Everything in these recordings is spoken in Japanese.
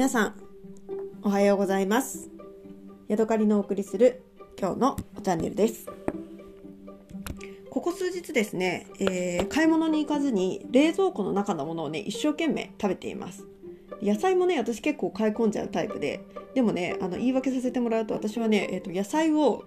皆さんおはようございます。ヤドカリのお送りする今日のチャンネルです。ここ数日ですね、えー、買い物に行かずに冷蔵庫の中のものをね一生懸命食べています。野菜もね私結構買い込んじゃうタイプででもねあの言い訳させてもらうと私はね、えーと野菜を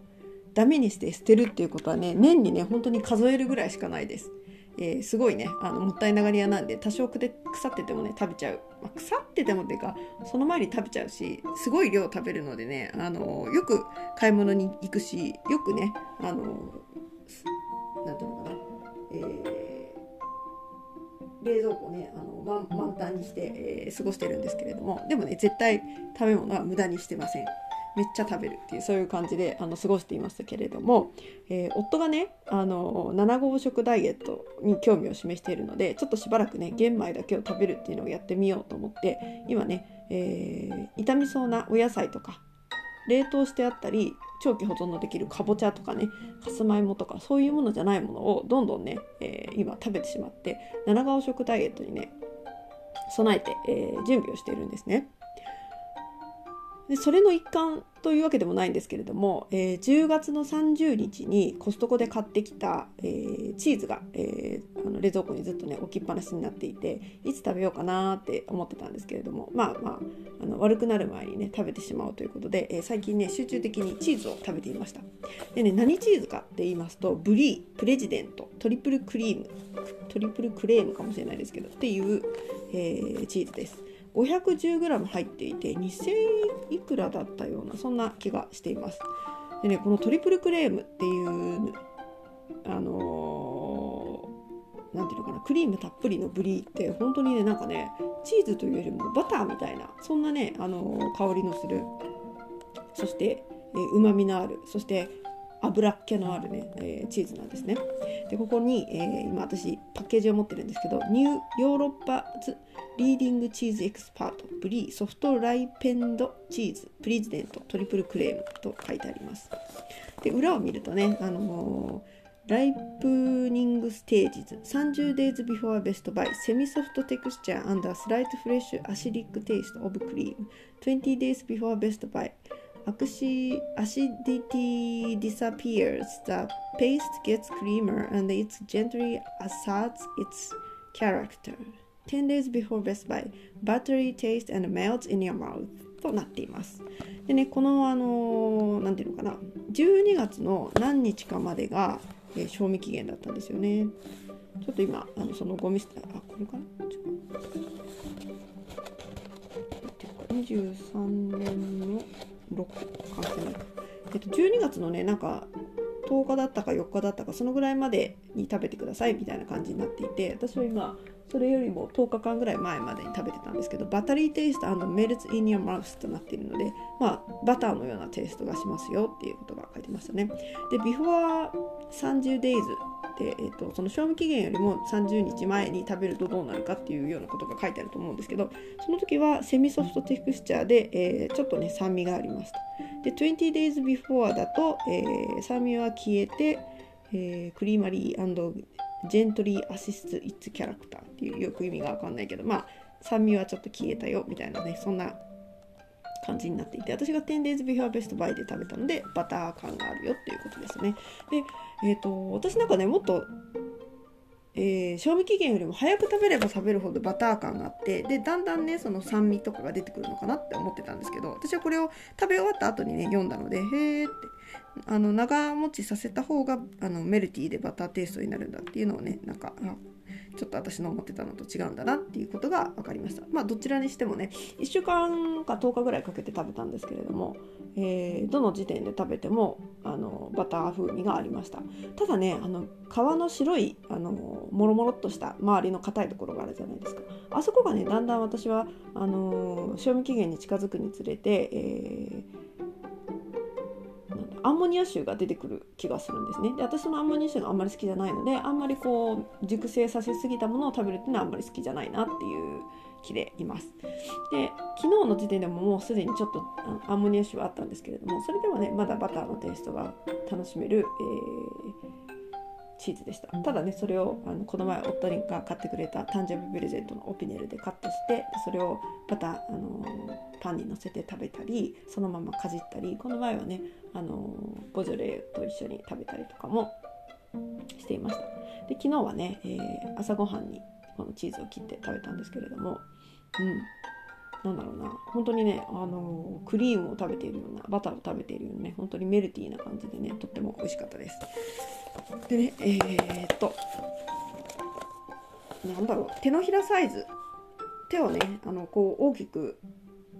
ダメにして捨てるっていうことはね年にね本当に数えるぐらいしかないです。えー、すごいね。あのもったいながり屋なんで多少腐っててもね食べちゃう、まあ、腐っててもっていうかその前に食べちゃうしすごい量食べるのでねあのよく買い物に行くしよくねあのなんていうのかな、えー、冷蔵庫ねあの満満タンにして、えー、過ごしてるんですけれども。でもね絶対食べ物は無駄にしてません。めっちゃ食べるっていうそういう感じであの過ごしていましたけれども、えー、夫がねあの7号食ダイエットに興味を示しているのでちょっとしばらくね玄米だけを食べるっていうのをやってみようと思って今ね、えー、傷みそうなお野菜とか冷凍してあったり長期保存のできるかぼちゃとかねさつまいもとかそういうものじゃないものをどんどんね、えー、今食べてしまって7号食ダイエットにね備えて、えー、準備をしているんですね。でそれの一環というわけでもないんですけれども、えー、10月の30日にコストコで買ってきた、えー、チーズが、えー、あの冷蔵庫にずっとね置きっぱなしになっていていつ食べようかなって思ってたんですけれどもまあまああの悪くなる前にね食べてしまうということで、え、最近ね集中的にチーズを食べていました。でね何チーズかって言いますとブリープレジデント triple cream triple crème かもしれないですけどっていう、え、チーズです。510g 入っていて2000いくらだったようなそんな気がしています。でねこの triple crème っていうあのー、なんていうのかなクリームたっぷりのブリーって本当にねなんかねチーズというよりもバターみたいなそんなね、あのー、香りのするそしてうまみのあるそして油っ気のあるね、えー、チーズなんですね。でここに、えー、今私パッケージを持ってるんですけど New Europe's leading cheese expert Brie soft ripened cheese Président triple crème と書いてありますで裏を見るとねあのー、 ripening stages 30 days before best by semi soft texture and a slight fresh acidic taste of cream 20 days before best buy acidity disappears the paste gets creamer and it gently asserts its character 10 days before Best Buy Battery taste and melts in your mouth となっていますでねこのあの何ていうのかな12月の何日かまでが、えー、賞味期限だったんですよねちょっと今あのそのゴミ捨てあこれかな23年の6完成えっと12月のねなんか10日だったか4日だったかそのぐらいまでに食べてくださいみたいな感じになっていて私は今それよりも10日間ぐらい前までに食べてたんですけど buttery taste melts in your mouth となっているのでまあバターのようなテイストがしますよっていうことが書いてましたね。でビフォー30 days、えーと、その賞味期限よりも30日前に食べるとどうなるかっていうようなことが書いてあると思うんですけどその時はセミソフトテクスチャーで、えー、ちょっとね酸味がありますと。で20 days before だと、えー、酸味は消えて、えー、クリーマリージェントリーアシスト・イッツ・キャラクターっていうよく意味がわかんないけどまあ酸味はちょっと消えたよみたいなねそんな感じになっていて私が 10days before best buy で食べたのでバター感があるよっていうことですね。でえっ、ー、と私なんかねもっとえー、賞味期限よりも早く食べれば食べるほどバター感があってでだんだんねその酸味とかが出てくるのかなって思ってたんですけど私はこれを食べ終わった後にね読んだのでへえってあの長持ちさせた方があのメルティーでバターテイストになるんだっていうのをねなんかちょっと私の思ってたのと違うんだなっていうことが分かりました。まあどちらにしてもね1週間か10日ぐらいかけて食べたんですけれども、えー、どの時点で食べてもあのバター風味がありました。ただねあの皮の白いあのもろもろっとした周りの硬いところがあるじゃないですか。あそこがねだんだん私はあの賞味期限に近づくにつれて、えーアンモニア臭が出てくる気がするんですね。で私そのアンモニア臭があんまり好きじゃないのであんまりこう熟成させすぎたものを食べるっていうのはあんまり好きじゃないなっていう気でいます。で昨日の時点でももうすでにちょっとアンモニア臭はあったんですけれどもそれでもねまだバターのテイストが楽しめる、えーチーズでした。ただねそれをあのこの前夫が買ってくれた誕生日プレゼントのオピネルでカットしてそれをまた、あのパンにのせて食べたりそのままかじったりこの前はね、あのボジョレーと一緒に食べたりとかもしていました。で昨日はね、えー、朝ごはんにこのチーズを切って食べたんですけれどもうん。なんだろうな。本当にね、あのクリームを食べているようなバターを食べているようなね本当にメルティーな感じでねとっても美味しかったです。でねえー、っとなんだろう。手のひらサイズ。手をねあのこう大きく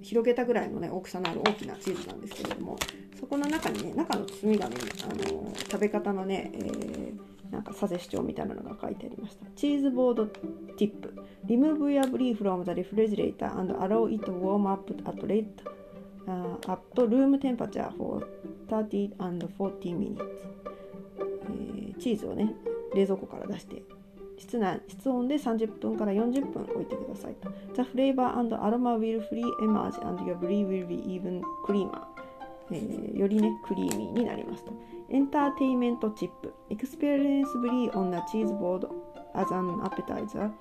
広げたぐらいのね大きさのある大きなチーズなんですけれどもそこの中にね中の包み紙にあの食べ方のね、えー、なんかサジェスチョンみたいなのが書いてありましたチーズボードティップ remove your brie from the refrigerator and allow it to warm up at late uh, at room temperature for 30 and 40 minutes、えー、チーズをね冷蔵庫から出して室内室温で30分から40分置いてくださいと The flavor and aroma will free emerge and your brie will be even creamer、えー、よりねクリーミーになりますとエンターテイメントチップ Experience brie on the cheese board as an appetizer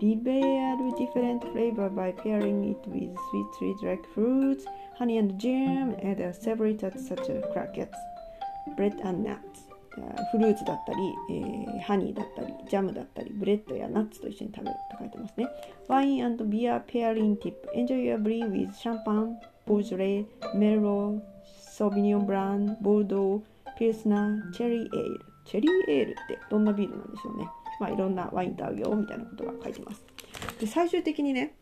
reveal different flavor by pairing it with sweet trees like fruits, honey and jam, and a savory touch such as crackers, bread and nuts. フルーツだったり、えー、ハニーだったり、ジャムだったり、ブレッドやナッツと一緒に食べるって書いてますね。 Wine beer pairing tip。Enjoy your brie with シャンパン、ボージョレー、メロ、ソビニオンブラン、ボルドー、ピルスナー、チェリーエール。チェリーエールってどんなビールなんでしょうね。まあ、いろんなワインと合うよみたいなことが書いてます。で最終的にね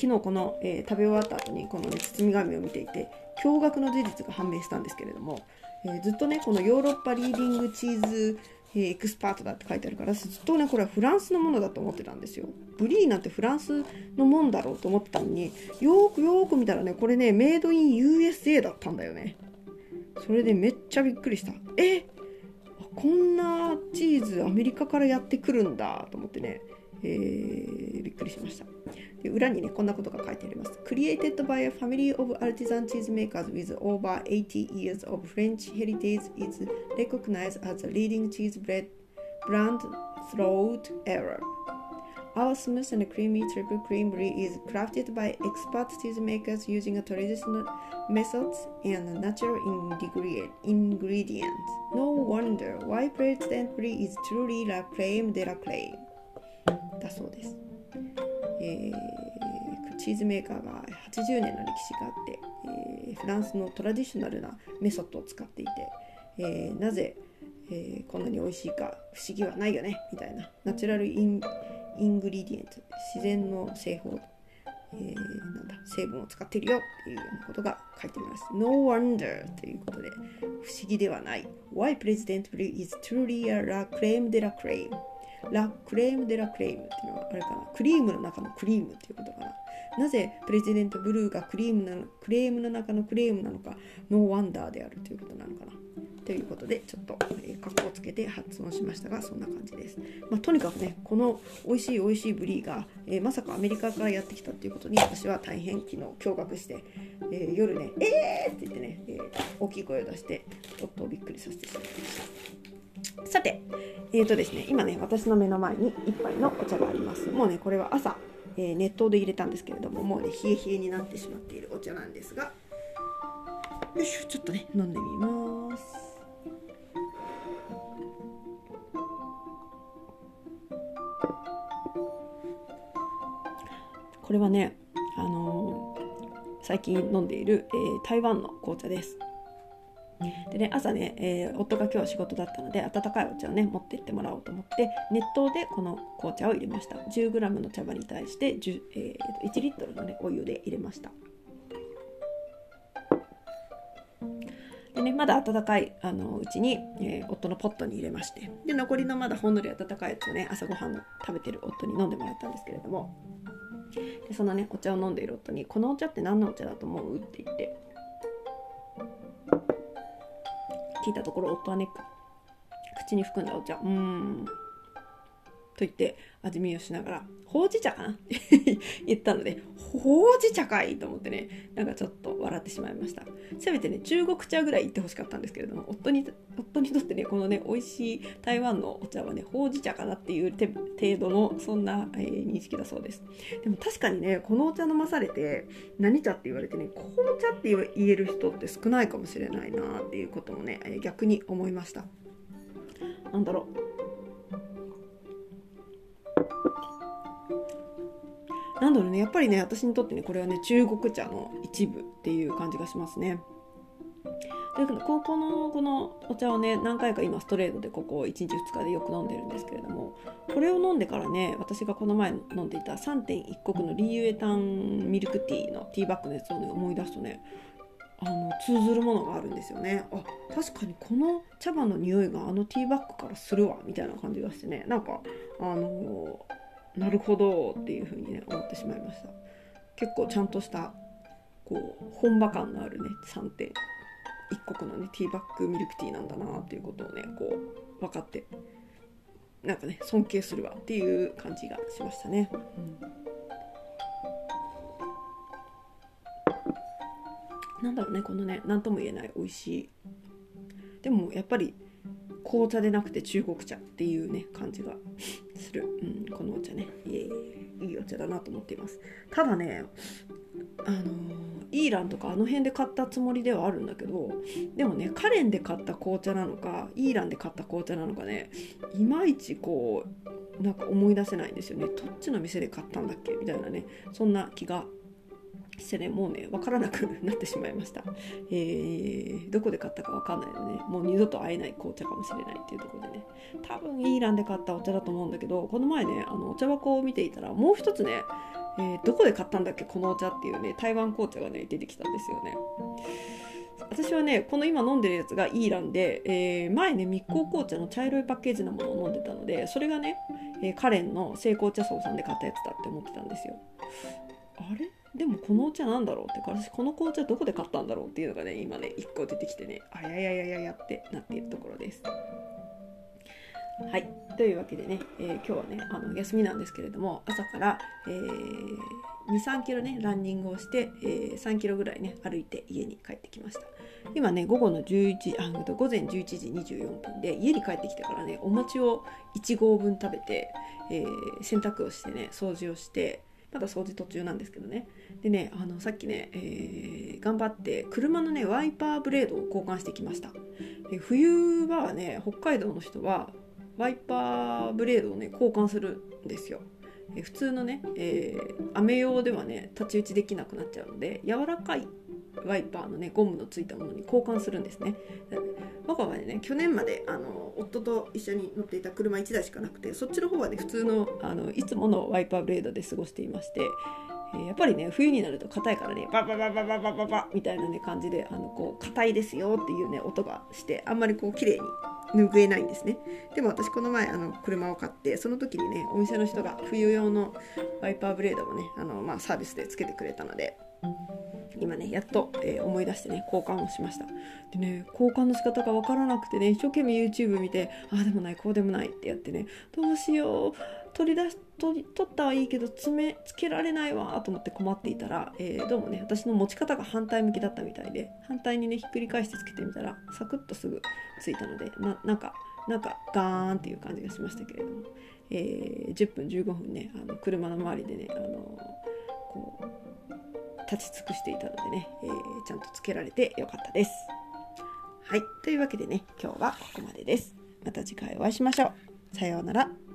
昨日この、えー、食べ終わった後にこの、ね、包み紙を見ていて驚愕の事実が判明したんですけれども、えー、ずっとねこの Europe's leading cheese、expert だって書いてあるからずっとねこれはフランスのものだと思ってたんですよブリーなんてフランスのもんだろうと思ってたのによーくよーく見たらねこれねメイドイン USA だったんだよねそれでめっちゃびっくりしたえこんなチーズアメリカからやってくるんだと思ってね、えー、びっくりしましたで裏にねこんなことが書いてあります Created by a family of artisan cheesemakers with over 80 years of French heritage is recognized as a leading cheese bread brand throughout era Our smooth and creamy triple cream brie is crafted by expert cheesemakers using a traditional methods and natural ingredients. No wonder why President Brie is truly la crème de la crème. だそうです。えー、チーズメーカーが80年の歴史があって、えー、フランスのトラディショナルなメソッドを使っていて、えー、なぜ、えー、こんなに美味しいか不思議はないよねみたいなナチュラルインイングリディエント自然の製法、えー、なんだ成分を使ってるよっていうようなことが書いてあります。No wonder ということで不思議ではない。Why President Blue is truly a la crème de la crème la crème de la crème っていうのはあれかな。クリームの中のクリームっていうことかな。なぜプレジデント・ブリーがクリームなのクレームの中のクレームなのか no wonder であるということなのかな。ということでちょっと、え、格好つけて発音しましたがそんな感じです、まあ、とにかくねこの美味しい美味しいブリーが、えー、まさかアメリカからやってきたっていうことに私は大変昨日驚愕して、えー、夜ね「えー!」って言ってね、え大きい声を出して夫をびっくりさせてしまいました。さてえーとですね今ね私の目の前に1杯のお茶があります。もうねこれは朝、え熱湯で入れたんですけれどももうね冷え冷えになってしまっているお茶なんですがよいしょちょっとね飲んでみます。これはね、あのー、最近飲んでいる、えー、台湾の紅茶です。でね、朝ね、えー、夫が今日は仕事だったので温かいお茶をね持って行ってもらおうと思って熱湯でこの紅茶を入れました。10g の茶葉に対して10、えー、1リットルの、ね、お湯で入れました。でねまだ温かいあのうちに、えー、夫のポットに入れまして。で残りのまだほんのり温かいやつをね朝ごはんの食べてる夫に飲んでもらったんですけれども。でそのねお茶を飲んでいる夫に「このお茶って何のお茶だと思う?」って言って。聞いたところ夫はね口に含んだお茶。うん。と言って味見をしながらほうじ茶かな？っ て言ったのでほうじ茶かいと思ってねなんかちょっと笑ってしまいました。せめてね中国茶ぐらい言ってほしかったんですけれども夫に夫にとってねこのね美味しい台湾のお茶はねほうじ茶かなっていう程度のそんな、えー、認識だそうです。でも確かにねこのお茶飲まされて何茶って言われてね紅茶って言える人って少ないかもしれないなっていうこともね逆に思いました。なんだろう。なんだろうねやっぱりね私にとってねこれはね中国茶の一部っていう感じがしますね。だけど高校のこのお茶をね何回か今ストレートでここ1日2日でよく飲んでるんですけれどもこれを飲んでからね私がこの前飲んでいた3.1国のリーユエタンミルクティーのティーバッグのやつをね思い出すとねあの通ずるものがあるんですよねあ確かにこの茶葉の匂いがあのティーバッグからするわみたいな感じがしてねなんかあのなるほどっていうふうにね思ってしまいました。結構ちゃんとしたこう本場感のあるね3点。一国のねティーバッグミルクティーなんだなっていうことをねこう分かってなんかね尊敬するわっていう感じがしましたね。うんなんだろうねこのね何とも言えない美味しい。でもやっぱり紅茶でなくて中国茶っていうね感じがする、うん、このお茶ね。いえいいお茶だなと思っています。ただねあのイーランとかあの辺で買ったつもりではあるんだけどでもねカレンで買った紅茶なのかイーランで買った紅茶なのかねいまいちこうなんか思い出せないんですよね。どっちの店で買ったんだっけ？みたいなねそんな気がしてねもうね分からなくなってしまいました、えー、どこで買ったか分かんないのね。もう二度と会えない紅茶かもしれないっていうところでね。多分イーランで買ったお茶だと思うんだけどこの前ねあのお茶箱を見ていたらもう一つね、えー、どこで買ったんだっけこのお茶っていうね台湾紅茶がね出てきたんですよね。私はねこの今飲んでるやつがイーランで、えー、前ね密航紅茶の茶色いパッケージのものを飲んでたのでそれがね、えー、カレンの成功茶荘さんで買ったやつだって思ってたんですよ。あれ？でもこのお茶なんだろうって私この紅茶どこで買ったんだろうっていうのがね今ね1個出てきてねあやややややってなっているところです。はいというわけでね、えー、今日はねあの休みなんですけれども朝から、えー、23キロねランニングをして、えー、3キロぐらいね歩いて家に帰ってきました今ね午後の11あ午前11時24分で家に帰ってきてからねお餅を1合分食べて、えー、洗濯をしてね掃除をしてまだ掃除途中なんですけどね。でねあのさっきね、えー、頑張って車のねワイパーブレードを交換してきました、え、冬場はね北海道の人はワイパーブレードをね交換するんですよ。え普通のね、えー、雨用ではね太刀打ちできなくなっちゃうので柔らかいワイパーのねゴムのついたものに交換するんですね。我がはね去年まであの夫と一緒に乗っていた車1台しかなくてそっちの方はね普通のあのいつものワイパーブレードで過ごしていましてえー、やっぱりね冬になると硬いからねババババババババみたいなね感じであのこう硬いですよっていうね音がしてあんまりこう綺麗に拭えないんですねでも私この前あの車を買ってその時にねお店の人が冬用のワイパーブレードをねあの、まあ、サービスでつけてくれたので今ねやっと、えー、思い出してね交換をしました。でね交換の仕方が分からなくてね一生懸命 YouTube 見てああでもないこうでもないってやってねどうしよう取り出し取取ったはいいけど爪つけられないわと思って困っていたら、えー、どうもね私の持ち方が反対向きだったみたいで反対にねひっくり返してつけてみたらサクッとすぐついたのでななんかなんかガーンっていう感じがしましたけれども、えー、10分15分ねあの車の周りでねあのこう立ち尽くしていたのでね、えー、ちゃんとつけられてよかったです。はい。というわけでね、今日はここまでです。また次回お会いしましょう。さようなら。